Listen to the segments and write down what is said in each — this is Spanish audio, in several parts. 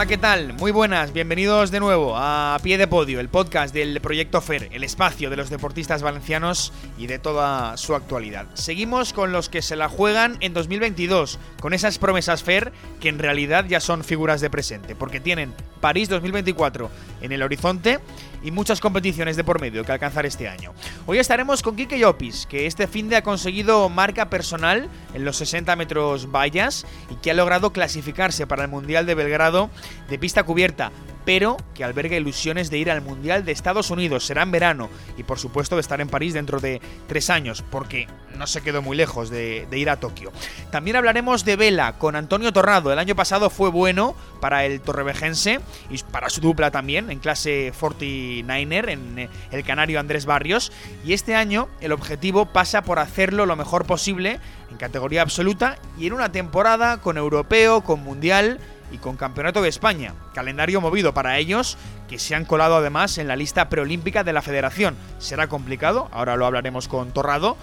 Hola, ¿qué tal? Muy buenas, bienvenidos de nuevo a Pie de Podio, el podcast del Proyecto FER, el espacio de los deportistas valencianos y de toda su actualidad. Seguimos con los que se la juegan en 2022, con esas promesas FER que en realidad ya son figuras de presente, porque tienen París 2024 en el horizonte y muchas competiciones de por medio que alcanzar este año. Hoy estaremos con Kike Llopis, que este fin de ha conseguido marca personal en los 60 metros vallas y que ha logrado clasificarse para el Mundial de Belgrado de pista cubierta pero que alberga ilusiones de ir al Mundial de Estados Unidos. Será en verano y por supuesto de estar en París dentro de tres años, porque no se quedó muy lejos de, ir a Tokio. También hablaremos de vela con Antonio Torrado. El año pasado fue bueno para el torrevejense y para su dupla también, en clase 49er, en el canario Andrés Barrios. Y este año el objetivo pasa por hacerlo lo mejor posible en categoría absoluta y en una temporada con europeo, con mundial y con Campeonato de España, calendario movido para ellos, que se han colado además en la lista preolímpica de la federación. Será complicado, ahora lo hablaremos con Torrado,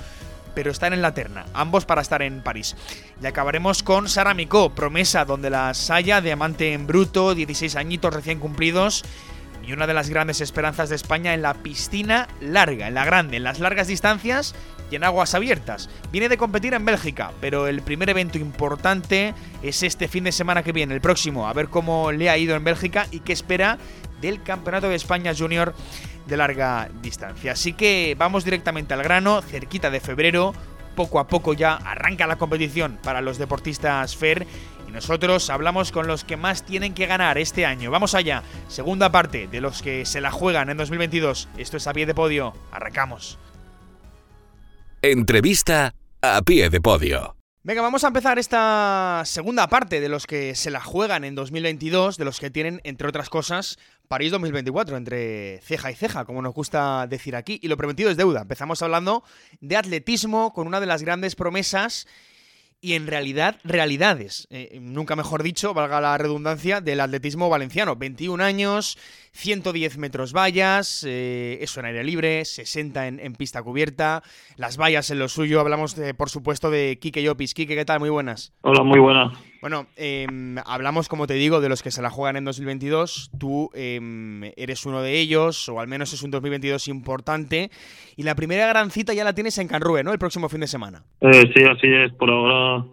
pero están en la terna, ambos para estar en París. Y acabaremos con Sara Micó, promesa donde la Saya, diamante en bruto, 16 añitos recién cumplidos, y una de las grandes esperanzas de España en la piscina larga, en la grande, en las largas distancias y en aguas abiertas. Viene de competir en Bélgica, pero el primer evento importante es este fin de semana que viene, el próximo, a ver cómo le ha ido en Bélgica y qué espera del Campeonato de España Junior de larga distancia. Así que vamos directamente al grano, cerquita de febrero, poco a poco ya arranca la competición para los deportistas FER y nosotros hablamos con los que más tienen que ganar este año. Vamos allá, segunda parte de los que se la juegan en 2022. Esto es a pie de podio, arrancamos. Entrevista a pie de podio. Venga, vamos a empezar esta segunda parte de los que se la juegan en 2022, de los que tienen, entre otras cosas, París 2024, entre ceja y ceja, como nos gusta decir aquí. Y lo prometido es deuda. Empezamos hablando de atletismo con una de las grandes promesas y en realidad realidades, eh, nunca mejor dicho, valga la redundancia, del atletismo valenciano. 21 años, 110 metros vallas, eh, eso en aire libre, 60 en, pista cubierta, las vallas en lo suyo. Hablamos, de, por supuesto, de Kike Llopis. Kike, ¿qué tal? Muy buenas. Hola, muy buenas. Bueno, em, hablamos, como te digo, de los que se la juegan en 2022. Tú em, eres uno de ellos, o al menos es un 2022 importante. Y la primera gran cita ya la tienes en Canrue, ¿no? El próximo fin de semana. Eh, sí, así es. Por ahora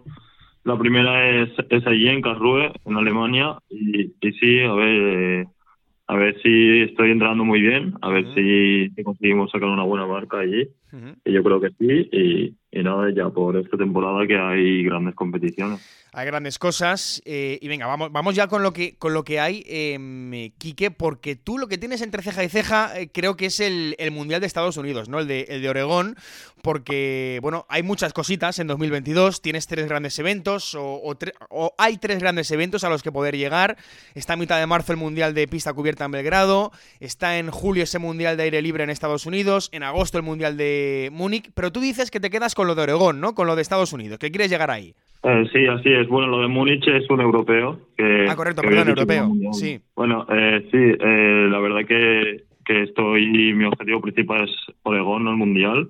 la primera es, es allí en Karlsruhe, en Alemania. Y, y sí, a ver, eh, a ver si estoy entrando muy bien, a ver si conseguimos sacar una buena marca allí. Y yo creo que sí. Y, y nada, ya por esta temporada que hay grandes competiciones hay grandes cosas. Eh, y venga, vamos, vamos ya con lo que, con lo que hay, eh, Quique, porque tú lo que tienes entre ceja y ceja eh, creo que es el, Mundial de Estados Unidos, ¿no? El de, el de Oregón, porque, bueno, hay muchas cositas en 2022, tienes tres grandes eventos, o, o, hay tres grandes eventos a los que poder llegar. Está a mitad de marzo el Mundial de Pista Cubierta en Belgrado, está en julio ese Mundial de Aire Libre en Estados Unidos, en agosto el Mundial de Múnich, pero tú dices que te quedas con lo de Oregón, ¿no? Con lo de Estados Unidos, que quieres llegar ahí. Eh, sí, así es. Bueno, lo de Múnich es un europeo. Que, ah, correcto, perdón, europeo. Sí. Bueno, eh, sí, eh, la verdad que, que estoy, mi objetivo principal es Oregón, no el Mundial.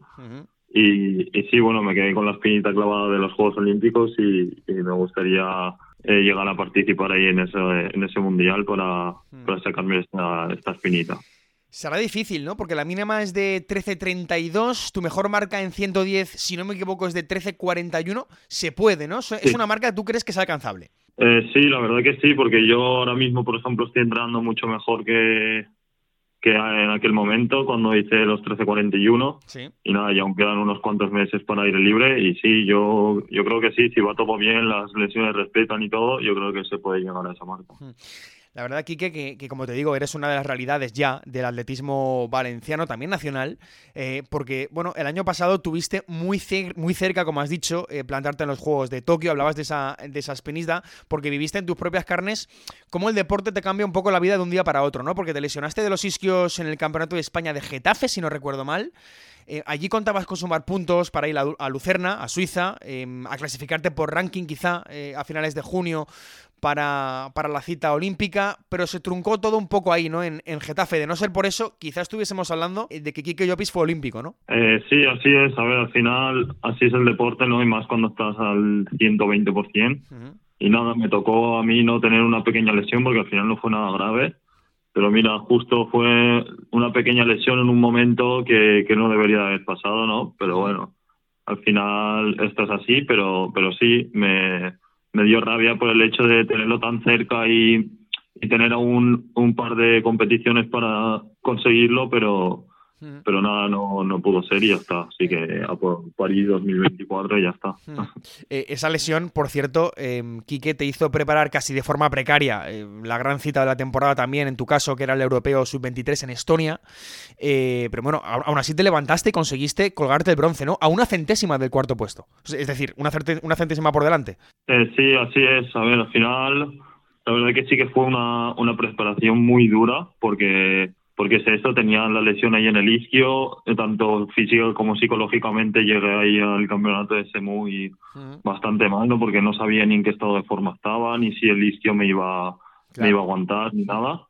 y, y, sí, bueno, me quedé con la espinita clavada de los Juegos Olímpicos y, me gustaría llegar a participar ahí en ese, en ese Mundial para, para sacarme esta, esta espinita. Será difícil, ¿no? Porque la mínima es de 13.32, tu mejor marca en 110, si no me equivoco, es de 13.41. Se puede, ¿no? Es una marca que tú crees que es alcanzable. Eh, sí, la verdad que sí, porque yo ahora mismo, por ejemplo, estoy entrando mucho mejor que, que en aquel momento cuando hice los 13.41. Sí. Y nada, ya aún quedan unos cuantos meses para aire libre. Y sí, yo, yo creo que sí, si va todo bien, las lesiones respetan y todo, yo creo que se puede llegar a esa marca. La verdad, Quique, que, como te digo, eres una de las realidades ya del atletismo valenciano, también nacional, eh, porque, bueno, el año pasado tuviste muy, muy cerca, como has dicho, eh, plantarte en los Juegos de Tokio, hablabas de esa, de esa espinista, porque viviste en tus propias carnes cómo el deporte te cambia un poco la vida de un día para otro, ¿no? Porque te lesionaste de los isquios en el Campeonato de España de Getafe, si no recuerdo mal. Eh, allí contabas con sumar puntos para ir a, Lucerna, a Suiza, em, a clasificarte por ranking quizá a finales de junio para, para, la cita olímpica, pero se truncó todo un poco ahí, ¿no? En, en, Getafe. De no ser por eso, quizás estuviésemos hablando de que Kike Llopis fue olímpico, ¿no? Eh, sí, así es. A ver, al final, así es el deporte, ¿no? Y más cuando estás al 120%. Y nada, me tocó a mí no tener una pequeña lesión porque al final no fue nada grave. Pero mira, justo fue una pequeña lesión en un momento que, que no debería haber pasado, ¿no? Pero bueno, al final esto es así, pero, pero sí, me me dio rabia por el hecho de tenerlo tan cerca y, tener aún un par de competiciones para conseguirlo, pero pero nada, no, no pudo ser y ya está. Así que a por París 2024 y ya está. Eh, esa lesión, por cierto, eh, Quique te hizo preparar casi de forma precaria eh, la gran cita de la temporada también, en tu caso, que era el Europeo Sub-23 en Estonia. Eh, pero bueno, aún así te levantaste y conseguiste colgarte el bronce, ¿no? A una centésima del cuarto puesto. Es decir, una, una centésima por delante. sí, así es. A ver, al final, la verdad que sí que fue una, una preparación muy dura porque porque es eso, tenía la lesión ahí en el isquio, tanto físico como psicológicamente llegué ahí al campeonato ese muy bastante mal, ¿no? porque no sabía ni en qué estado de forma estaba, ni si el isquio me iba, me iba a aguantar, ni nada.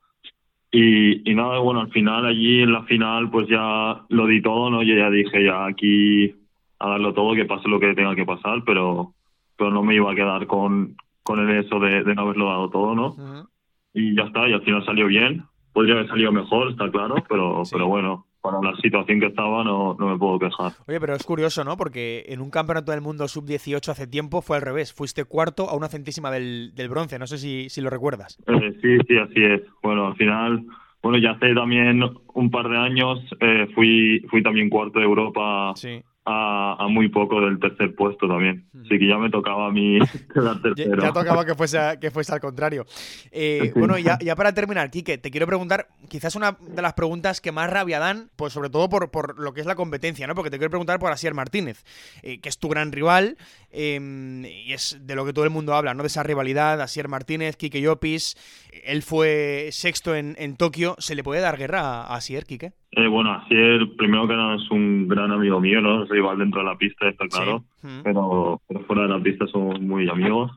Y, y nada, bueno, al final, allí en la final, pues ya lo di todo, ¿no? Yo ya dije, ya aquí a darlo todo, que pase lo que tenga que pasar, pero, pero no me iba a quedar con, con el eso de, no haberlo dado todo, ¿no? Y ya está, y al final salió bien podría haber salido mejor, está claro, pero, pero bueno, para la situación que estaba no, no me puedo quejar. Oye, pero es curioso, ¿no? Porque en un campeonato del mundo sub-18 hace tiempo fue al revés. Fuiste cuarto a una centísima del, del bronce. No sé si, si lo recuerdas. Eh, sí, sí, así es. Bueno, al final, bueno, ya hace también un par de años eh, fui, fui también cuarto de Europa sí a, muy poco del tercer puesto también. Así que ya me tocaba a mí quedar tercero. Ya, tocaba que fuese, que fuese al contrario. Eh, bueno, ya, ya para terminar, Quique, te quiero preguntar, quizás una de las preguntas que más rabia dan, pues sobre todo por, por lo que es la competencia, ¿no? Porque te quiero preguntar por Asier Martínez, eh, que es tu gran rival, em, y es de lo que todo el mundo habla, ¿no? De esa rivalidad, Asier Martínez, Quique Llopis, él fue sexto en, en Tokio, ¿se le puede dar guerra a Asier, Quique? Eh, bueno, Asier, primero que nada, es un gran amigo mío, ¿no? Es rival dentro de la pista, está claro. Pero, fuera de la pista somos muy amigos.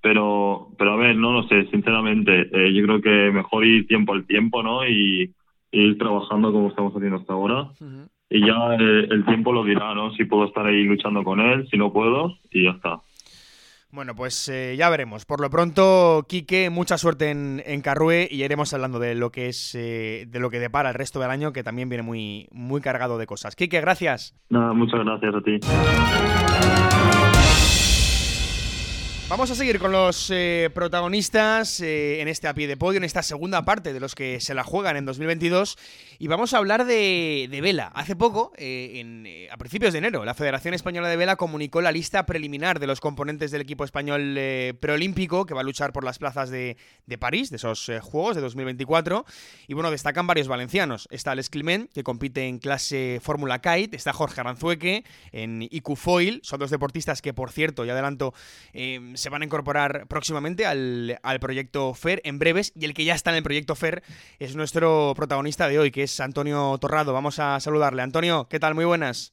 Pero, pero a ver, no lo sé, sinceramente. Eh, yo creo que mejor ir tiempo al tiempo, ¿no? Y, ir trabajando como estamos haciendo hasta ahora. Y ya eh, el tiempo lo dirá, ¿no? Si puedo estar ahí luchando con él, si no puedo, y ya está. Bueno, pues eh, ya veremos. Por lo pronto, Quique, mucha suerte en, en Carrue y iremos hablando de lo que es eh, de lo que depara el resto del año, que también viene muy, muy cargado de cosas. Quique, gracias. Muchas gracias a ti. Vamos a seguir con los eh, protagonistas eh, en este a pie de podio, en esta segunda parte de los que se la juegan en 2022. Y vamos a hablar de, vela. Hace poco, eh, en, a principios de enero, la Federación Española de Vela comunicó la lista preliminar de los componentes del equipo español preolímpico que va a luchar por las plazas de, de París, de esos Juegos de 2024. Y bueno, destacan varios valencianos. Está Alex Climent, que compite en clase Fórmula Kite. Está Jorge Aranzueque en IQ Foil. Son dos deportistas que, por cierto, y adelanto, se van a incorporar próximamente al, proyecto FER en breves y el que ya está en el proyecto FER es nuestro protagonista de hoy, que es Antonio Torrado. Vamos a saludarle. Antonio, ¿qué tal? Muy buenas.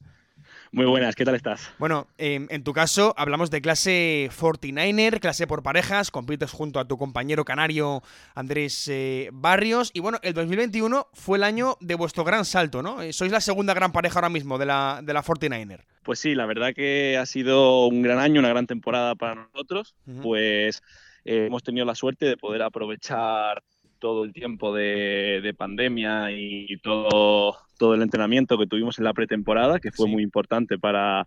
Muy buenas, ¿qué tal estás? Bueno, em, en tu caso hablamos de clase 49er, clase por parejas, compites junto a tu compañero canario Andrés eh, Barrios y bueno, el 2021 fue el año de vuestro gran salto, ¿no? Eh, sois la segunda gran pareja ahora mismo de la, de la 49er. Pues sí, la verdad que ha sido un gran año, una gran temporada para nosotros, pues eh, hemos tenido la suerte de poder aprovechar todo el tiempo de, pandemia y todo, todo el entrenamiento que tuvimos en la pretemporada, que fue muy importante para,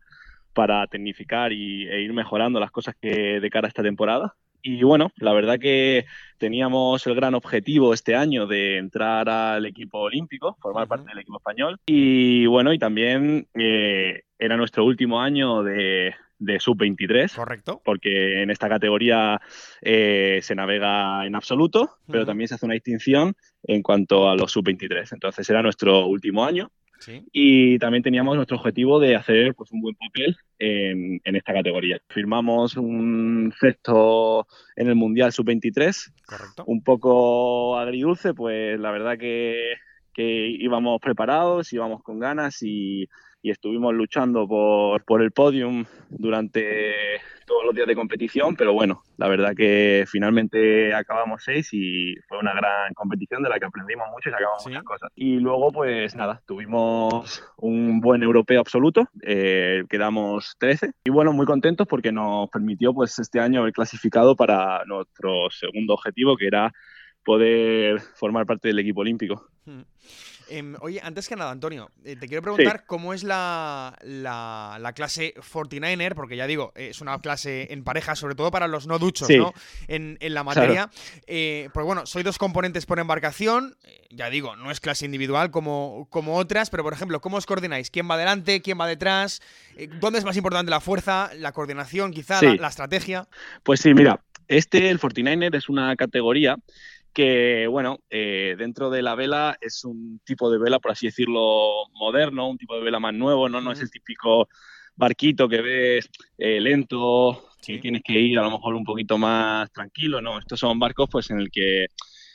para tecnificar y, e ir mejorando las cosas que de cara a esta temporada. Y bueno, la verdad que teníamos el gran objetivo este año de entrar al equipo olímpico, formar parte del equipo español. Y bueno, y también eh, era nuestro último año de, de sub-23. Correcto. Porque en esta categoría eh, se navega en absoluto, pero también se hace una distinción en cuanto a los sub-23. Entonces era nuestro último año. Y también teníamos nuestro objetivo de hacer pues, un buen papel en, en esta categoría. Firmamos un sexto en el Mundial Sub-23. Correcto. Un poco agridulce, pues la verdad que, que íbamos preparados, íbamos con ganas y, y estuvimos luchando por, por el podium durante todos los días de competición, pero bueno, la verdad que finalmente acabamos seis y fue una gran competición de la que aprendimos mucho y sacamos muchas cosas. Y luego, pues nada, tuvimos un buen europeo absoluto, eh, quedamos 13 y bueno, muy contentos porque nos permitió pues este año haber clasificado para nuestro segundo objetivo, que era poder formar parte del equipo olímpico. Hmm. Em, oye, antes que nada, Antonio, eh, te quiero preguntar cómo es la, la, clase 49er, porque ya digo, es una clase en pareja, sobre todo para los no duchos, ¿no? En, la materia. Eh, pues bueno, soy dos componentes por embarcación. Eh, ya digo, no es clase individual como, como otras, pero por ejemplo, ¿cómo os coordináis? ¿Quién va adelante? ¿Quién va detrás? ¿Dónde es más importante la fuerza, la coordinación, quizá, la, la estrategia? Pues sí, mira, este, el 49er, es una categoría que, bueno, eh, dentro de la vela es un tipo de vela, por así decirlo, moderno, un tipo de vela más nuevo, no, no es el típico barquito que ves eh, lento, que tienes que ir a lo mejor un poquito más tranquilo, no, estos son barcos pues en el que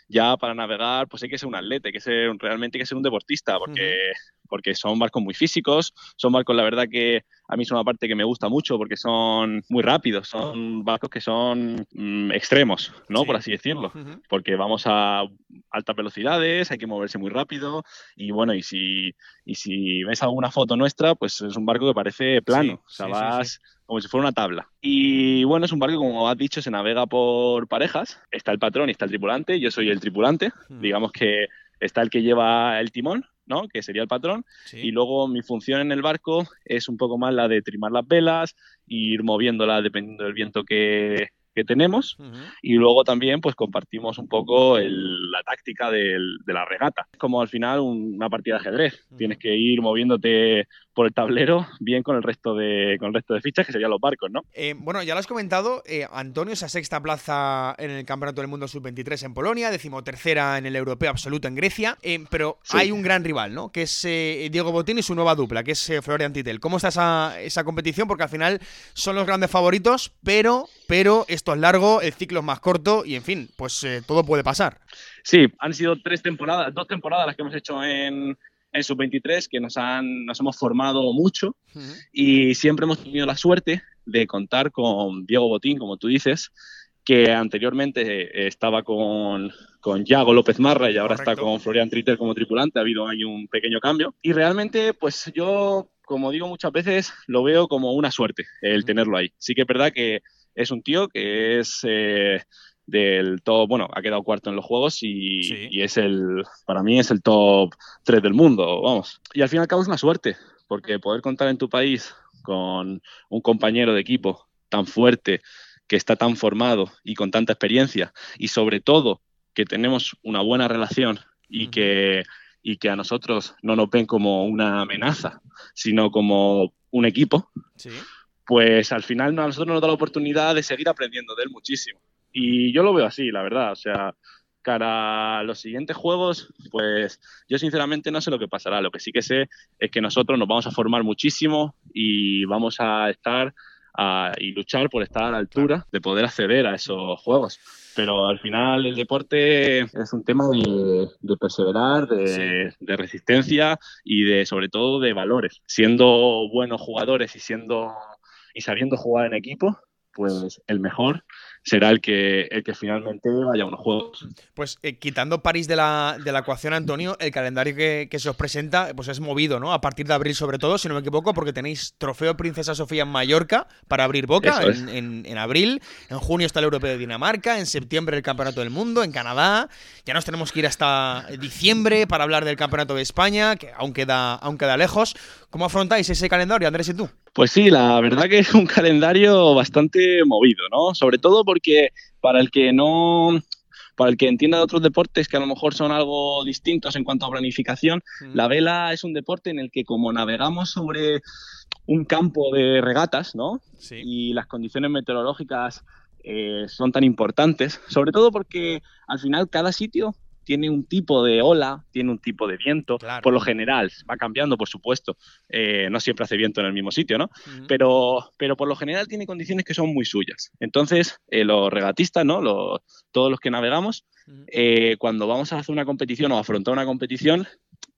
ya para navegar pues hay que ser un atleta, hay que ser realmente hay que ser un deportista porque porque son barcos muy físicos, son barcos, la verdad que a mí son una parte que me gusta mucho porque son muy rápidos, son barcos que son mm, extremos, ¿no? Por así decirlo, porque vamos a altas velocidades, hay que moverse muy rápido y bueno, y si, y si ves alguna foto nuestra, pues es un barco que parece plano, o sea, vas como si fuera una tabla. Y bueno, es un barco, como has dicho, se navega por parejas, está el patrón y está el tripulante, yo soy el tripulante, digamos que está el que lleva el timón, ¿no? que sería el patrón, y luego mi función en el barco es un poco más la de trimar las velas, e ir moviéndola dependiendo del viento que, que tenemos y luego también pues compartimos un poco la táctica de la regata. Es como al final una partida de ajedrez. Tienes que ir moviéndote por el tablero bien con el resto de, con el resto de fichas que serían los barcos, ¿no? Eh, bueno, ya lo has comentado, eh, Antonio, esa sexta plaza en el Campeonato del Mundo Sub-23 en Polonia, decimotercera en el Europeo Absoluto en Grecia, eh, pero hay un gran rival, ¿no? Que es Diego Botín y su nueva dupla, que es Florian Titel. ¿Cómo está esa, esa competición? Porque al final son los grandes favoritos, pero, pero esto es largo, el ciclo es más corto y, en fin, pues todo puede pasar. Sí, han sido tres temporadas, dos temporadas las que hemos hecho en, en sub-23 que nos, han, nos hemos formado mucho y siempre hemos tenido la suerte de contar con Diego Botín, como tú dices, que anteriormente estaba con, con Yago López Marra y ahora está con Florian Tritter como tripulante. Ha habido ahí un pequeño cambio. Y realmente, pues yo, como digo muchas veces, lo veo como una suerte el tenerlo ahí. Sí que es verdad que es un tío que es... Eh, del top, bueno, ha quedado cuarto en los juegos y, es el, para mí es el top 3 del mundo, vamos. Y al fin y al cabo es una suerte, porque poder contar en tu país con un compañero de equipo tan fuerte, que está tan formado y con tanta experiencia, y sobre todo que tenemos una buena relación y que y que a nosotros no nos ven como una amenaza, sino como un equipo, pues al final a nosotros nos da la oportunidad de seguir aprendiendo de él muchísimo. Y yo lo veo así, la verdad. O sea, cara a los siguientes juegos, pues yo sinceramente no sé lo que pasará. Lo que sí que sé es que nosotros nos vamos a formar muchísimo y vamos a estar y luchar por estar a la altura de poder acceder a esos juegos. Pero al final el deporte es un tema de, perseverar, de, de, resistencia y de sobre todo de valores. Siendo buenos jugadores y siendo y sabiendo jugar en equipo, pues el mejor será el que, el que finalmente vaya a unos juegos. Pues eh, quitando París de la, de la ecuación, Antonio, el calendario que, se os presenta pues es movido, ¿no? A partir de abril sobre todo, si no me equivoco, porque tenéis Trofeo Princesa Sofía en Mallorca para abrir boca en, en, abril, en junio está el Europeo de Dinamarca, en septiembre el Campeonato del Mundo, en Canadá, ya nos tenemos que ir hasta diciembre para hablar del Campeonato de España, que aún queda, aún queda lejos. ¿Cómo afrontáis ese calendario, Andrés y tú? Pues sí, la verdad que es un calendario bastante movido, ¿no? Sobre todo porque para el que no para el que entienda de otros deportes que a lo mejor son algo distintos en cuanto a planificación, la vela es un deporte en el que como navegamos sobre un campo de regatas, ¿no? Y las condiciones meteorológicas eh, son tan importantes, sobre todo porque al final cada sitio tiene un tipo de ola, tiene un tipo de viento. Por lo general, va cambiando, por supuesto. Eh, no siempre hace viento en el mismo sitio, ¿no? pero, pero por lo general tiene condiciones que son muy suyas. Entonces, eh, los regatistas, ¿no? todos los que navegamos, eh, cuando vamos a hacer una competición o afrontar una competición,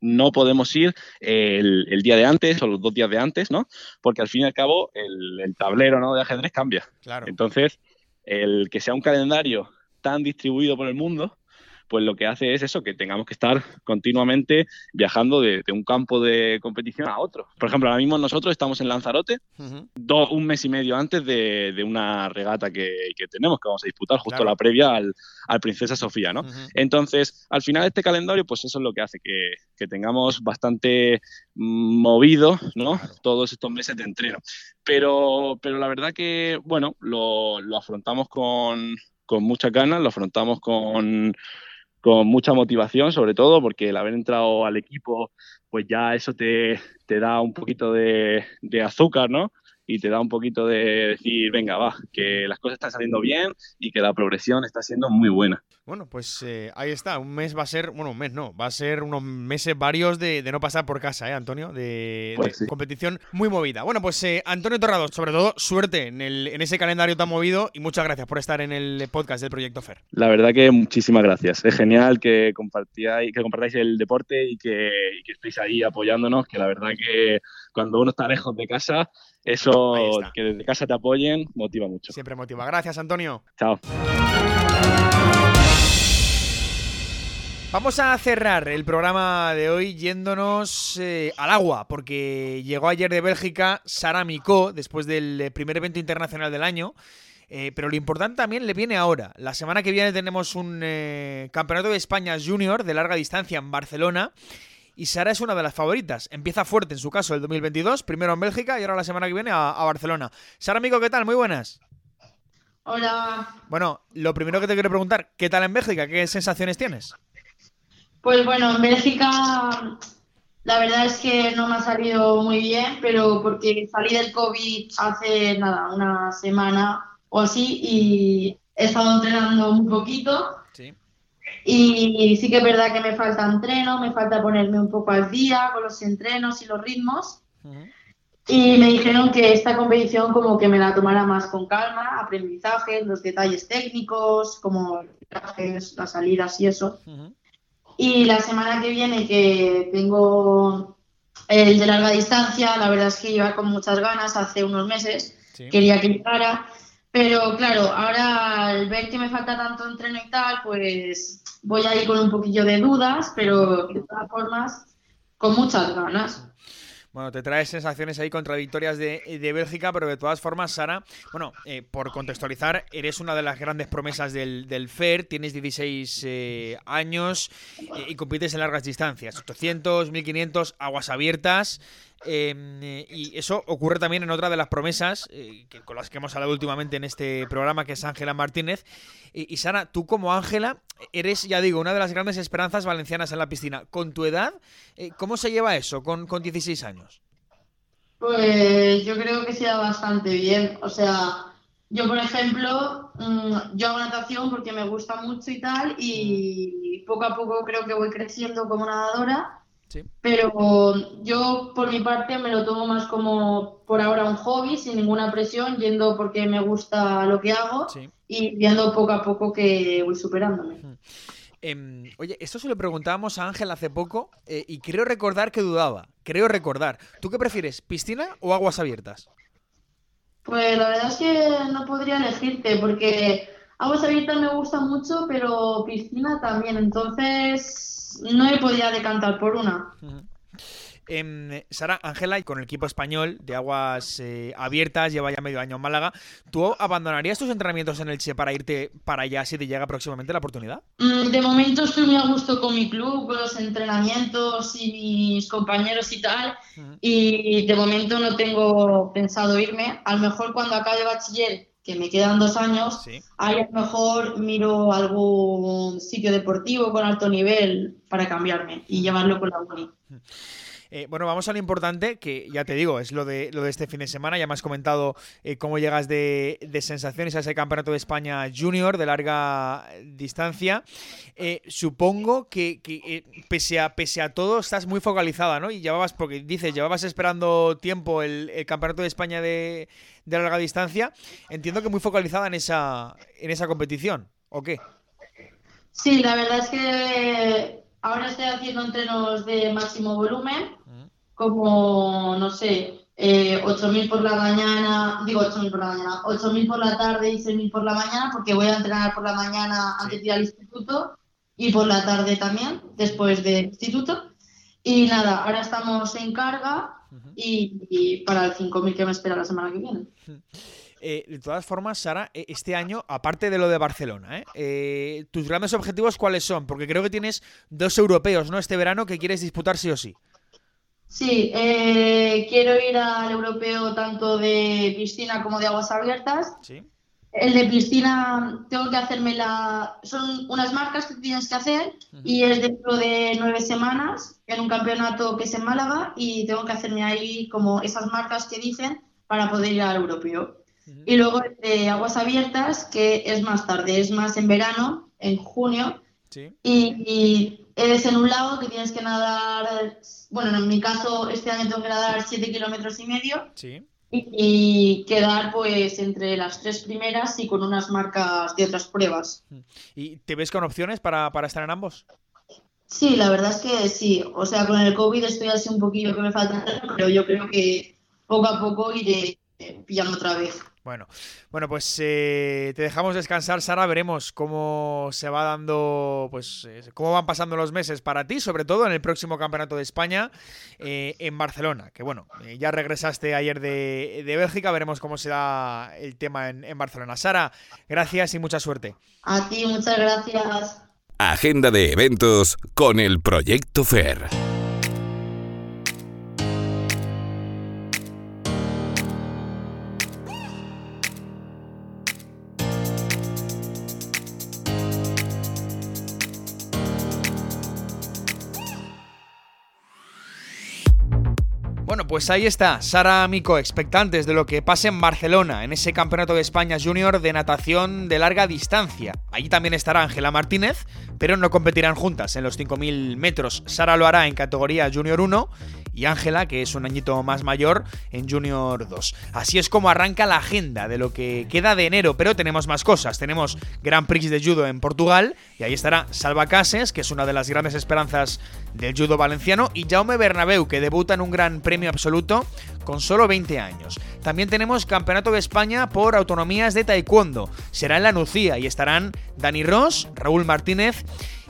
no podemos ir el, día de antes o los dos días de antes, ¿no? Porque al fin y al cabo el, tablero ¿no? de ajedrez cambia. Entonces, el que sea un calendario tan distribuido por el mundo, pues lo que hace es eso, que tengamos que estar continuamente viajando de, un campo de competición a otro. Por ejemplo, ahora mismo nosotros estamos en Lanzarote, un mes y medio antes de, una regata que, tenemos, que vamos a disputar justo la previa al, Princesa Sofía, ¿no? Entonces, al final este calendario, pues eso es lo que hace que, tengamos bastante movido, ¿no? Todos estos meses de entreno. Pero, pero la verdad que, bueno, lo, afrontamos con, con muchas ganas, lo afrontamos con, con mucha motivación, sobre todo porque el haber entrado al equipo, pues ya eso te, te da un poquito de, de azúcar, ¿no? Y te da un poquito de decir, venga, va, que las cosas están saliendo bien y que la progresión está siendo muy buena. Bueno, pues eh, ahí está, un mes va a ser, bueno, un mes no, va a ser unos meses varios de, no pasar por casa, ¿eh, Antonio? De, pues competición muy movida. Bueno, pues eh, Antonio Torrado, sobre todo, suerte en, el, en ese calendario tan movido y muchas gracias por estar en el podcast del Proyecto FER. La verdad que muchísimas gracias. Es genial que compartáis, que compartáis el deporte y que, y que estéis ahí apoyándonos, que la verdad que cuando uno está lejos de casa, eso, que desde casa te apoyen, motiva mucho. Siempre motiva. Gracias, Antonio. Chao. Vamos a cerrar el programa de hoy yéndonos eh, al agua, porque llegó ayer de Bélgica Sara Micó, después del primer evento internacional del año. Eh, pero lo importante también le viene ahora. La semana que viene tenemos un eh, Campeonato de España Junior de larga distancia en Barcelona y Sara es una de las favoritas. Empieza fuerte en su caso el 2022, primero en Bélgica y ahora la semana que viene a, Barcelona. Sara, amigo, ¿qué tal? Muy buenas. Hola. Bueno, lo primero que te quiero preguntar, ¿qué tal en Bélgica? ¿Qué sensaciones tienes? Pues bueno, en Bélgica la verdad es que no me ha salido muy bien, pero porque salí del COVID hace nada, una semana o así y he estado entrenando un poquito y sí que es verdad que me falta entreno, me falta ponerme un poco al día con los entrenos y los ritmos. Y me dijeron que esta competición como que me la tomara más con calma, aprendizaje, los detalles técnicos, como las salidas y eso. Y la semana que viene que tengo el de larga distancia, la verdad es que iba con muchas ganas hace unos meses, quería que llegara. Pero claro, ahora al ver que me falta tanto entreno y tal, pues voy a ir con un poquillo de dudas, pero de todas formas, con muchas ganas. Bueno, te traes sensaciones ahí contradictorias de, de Bélgica, pero de todas formas, Sara, bueno, eh, por contextualizar, eres una de las grandes promesas del, del FER, tienes 16 eh, años eh, y compites en largas distancias, 800, 1500, aguas abiertas. Em, y eso ocurre también en otra de las promesas que, con las que hemos hablado últimamente en este programa, que es Ángela Martínez. Y, Sara, tú como Ángela eres, ya digo, una de las grandes esperanzas valencianas en la piscina. Con tu edad, ¿cómo se lleva eso con, con 16 años? Pues yo creo que se da bastante bien. O sea, yo, por ejemplo, mm, yo hago natación porque me gusta mucho y tal, y poco a poco creo que voy creciendo como nadadora. Pero yo, por mi parte, me lo tomo más como por ahora un hobby, sin ninguna presión, yendo porque me gusta lo que hago y viendo poco a poco que voy superándome. Em, oye, esto se lo preguntábamos a Ángel hace poco eh, y creo recordar que dudaba. Creo recordar. ¿Tú qué prefieres, piscina o aguas abiertas? Pues la verdad es que no podría elegirte porque aguas abiertas me gusta mucho, pero piscina también. Entonces no me podía decantar por una. Eh, Sara, Ángela, y con el equipo español de aguas eh, abiertas, lleva ya medio año en Málaga, ¿tú abandonarías tus entrenamientos en el Che para irte para allá si te llega próximamente la oportunidad? Mm, de momento estoy muy a gusto con mi club, con los entrenamientos y mis compañeros y tal, y de momento no tengo pensado irme. A lo mejor cuando acabe bachiller que me quedan dos años, ahí a lo mejor miro algún sitio deportivo con alto nivel para cambiarme y llevarlo con la uni. Eh, bueno, vamos a lo importante, que ya te digo, es lo de, lo de este fin de semana. Ya me has comentado eh, cómo llegas de, sensaciones a ese campeonato de España junior de larga distancia. Eh, supongo que, pese, a, pese a todo estás muy focalizada, ¿no? Y llevabas, porque dices, llevabas esperando tiempo el, campeonato de España de, de, larga distancia. Entiendo que muy focalizada en esa, en esa competición, ¿o qué? Sí, la verdad es que ahora estoy haciendo entrenos de máximo volumen como, no sé, eh, 8.000 por la mañana, digo 8.000 por la mañana, 8.000 por la tarde y 6.000 por la mañana, porque voy a entrenar por la mañana antes de ir al instituto y por la tarde también, después del instituto. Y nada, ahora estamos en carga y, para el 5.000 que me espera la semana que viene. Eh, de todas formas, Sara, e, este año, aparte de lo de Barcelona, ¿eh? ¿eh? tus grandes objetivos cuáles son? Porque creo que tienes dos europeos, ¿no? Este verano que quieres disputar sí o sí. Sí, eh, quiero ir al europeo tanto de piscina como de aguas abiertas. Sí. El de piscina tengo que hacerme la... Son unas marcas que tienes que hacer y es dentro de nueve semanas en un campeonato que es en Málaga y tengo que hacerme ahí como esas marcas que dicen para poder ir al europeo. Y luego el de aguas abiertas, que es más tarde, es más en verano, en junio. Sí. y es en un lago que tienes que nadar, bueno, en mi caso este año tengo que nadar 7 kilómetros y medio. Sí. Y, quedar pues entre las tres primeras y con unas marcas de otras pruebas. ¿Y te ves con opciones para, para estar en ambos? Sí, la verdad es que sí. O sea, con el COVID estoy así un poquillo que me falta, pero yo creo que poco a poco iré pillando otra vez. Bueno, bueno, pues eh, te dejamos descansar, Sara. Veremos cómo se va dando, pues, eh, cómo van pasando los meses para ti, sobre todo en el próximo Campeonato de España eh, en Barcelona. Que bueno, ya regresaste ayer de, Bélgica, veremos cómo será el tema en, en Barcelona. Sara, gracias y mucha suerte. A ti, muchas gracias. Agenda de eventos con el Proyecto FER. Pues ahí está, Sara Mico, expectantes de lo que pase en Barcelona, en ese Campeonato de España Junior de natación de larga distancia. Allí también estará Ángela Martínez, pero no competirán juntas en los 5.000 metros. Sara lo hará en categoría Junior 1 y Ángela, que es un añito más mayor, en Junior 2. Así es como arranca la agenda de lo que queda de enero, pero tenemos más cosas. Tenemos Grand Prix de Judo en Portugal y ahí estará Salva Cases, que es una de las grandes esperanzas del judo valenciano, y Jaume Bernabeu, que debuta en un gran premio absoluto con solo 20 años. También tenemos Campeonato de España por autonomías de Taekwondo. Será en la Nucía y estarán Dani Ross, Raúl Martínez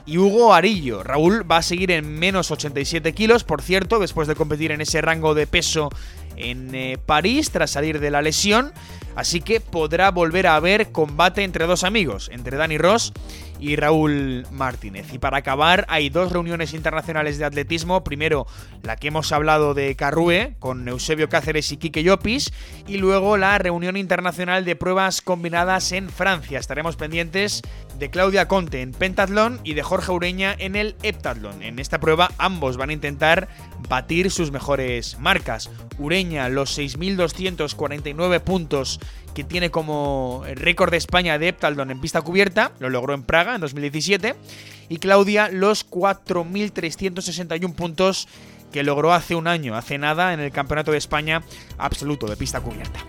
y Hugo Arillo. Raúl va a seguir en menos 87 kilos, por cierto, después de competir en ese rango de peso en eh, París tras salir de la lesión. Así que podrá volver a haber combate entre dos amigos, entre Dani Ross y Raúl Martínez. Y para acabar, hay dos reuniones internacionales de atletismo. Primero, la que hemos hablado de Carrue, con Eusebio Cáceres y Quique Llopis. Y luego la reunión internacional de pruebas combinadas en Francia. Estaremos pendientes de Claudia Conte en pentatlón y de Jorge Ureña en el heptatlón. En esta prueba ambos van a intentar batir sus mejores marcas. Ureña los 6.249 puntos que tiene como récord de España de heptatlón en pista cubierta, lo logró en Praga en 2017, y Claudia los 4.361 puntos que logró hace un año, hace nada, en el Campeonato de España absoluto de pista cubierta.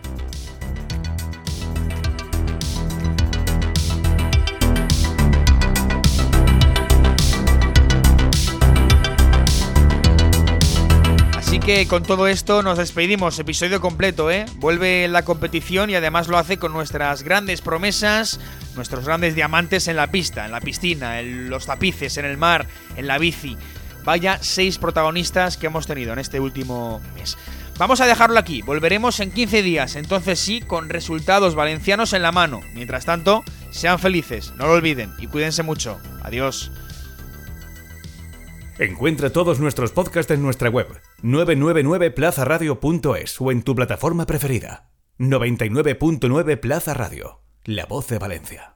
Que con todo esto nos despedimos, episodio completo, ¿eh? Vuelve la competición y además lo hace con nuestras grandes promesas, nuestros grandes diamantes en la pista, en la piscina, en los tapices, en el mar, en la bici. Vaya seis protagonistas que hemos tenido en este último mes. Vamos a dejarlo aquí, volveremos en 15 días, entonces sí, con resultados valencianos en la mano. Mientras tanto, sean felices, no lo olviden y cuídense mucho. Adiós. Encuentra todos nuestros podcasts en nuestra web 999plazaradio.es o en tu plataforma preferida. 99.9 Plaza Radio, la voz de Valencia.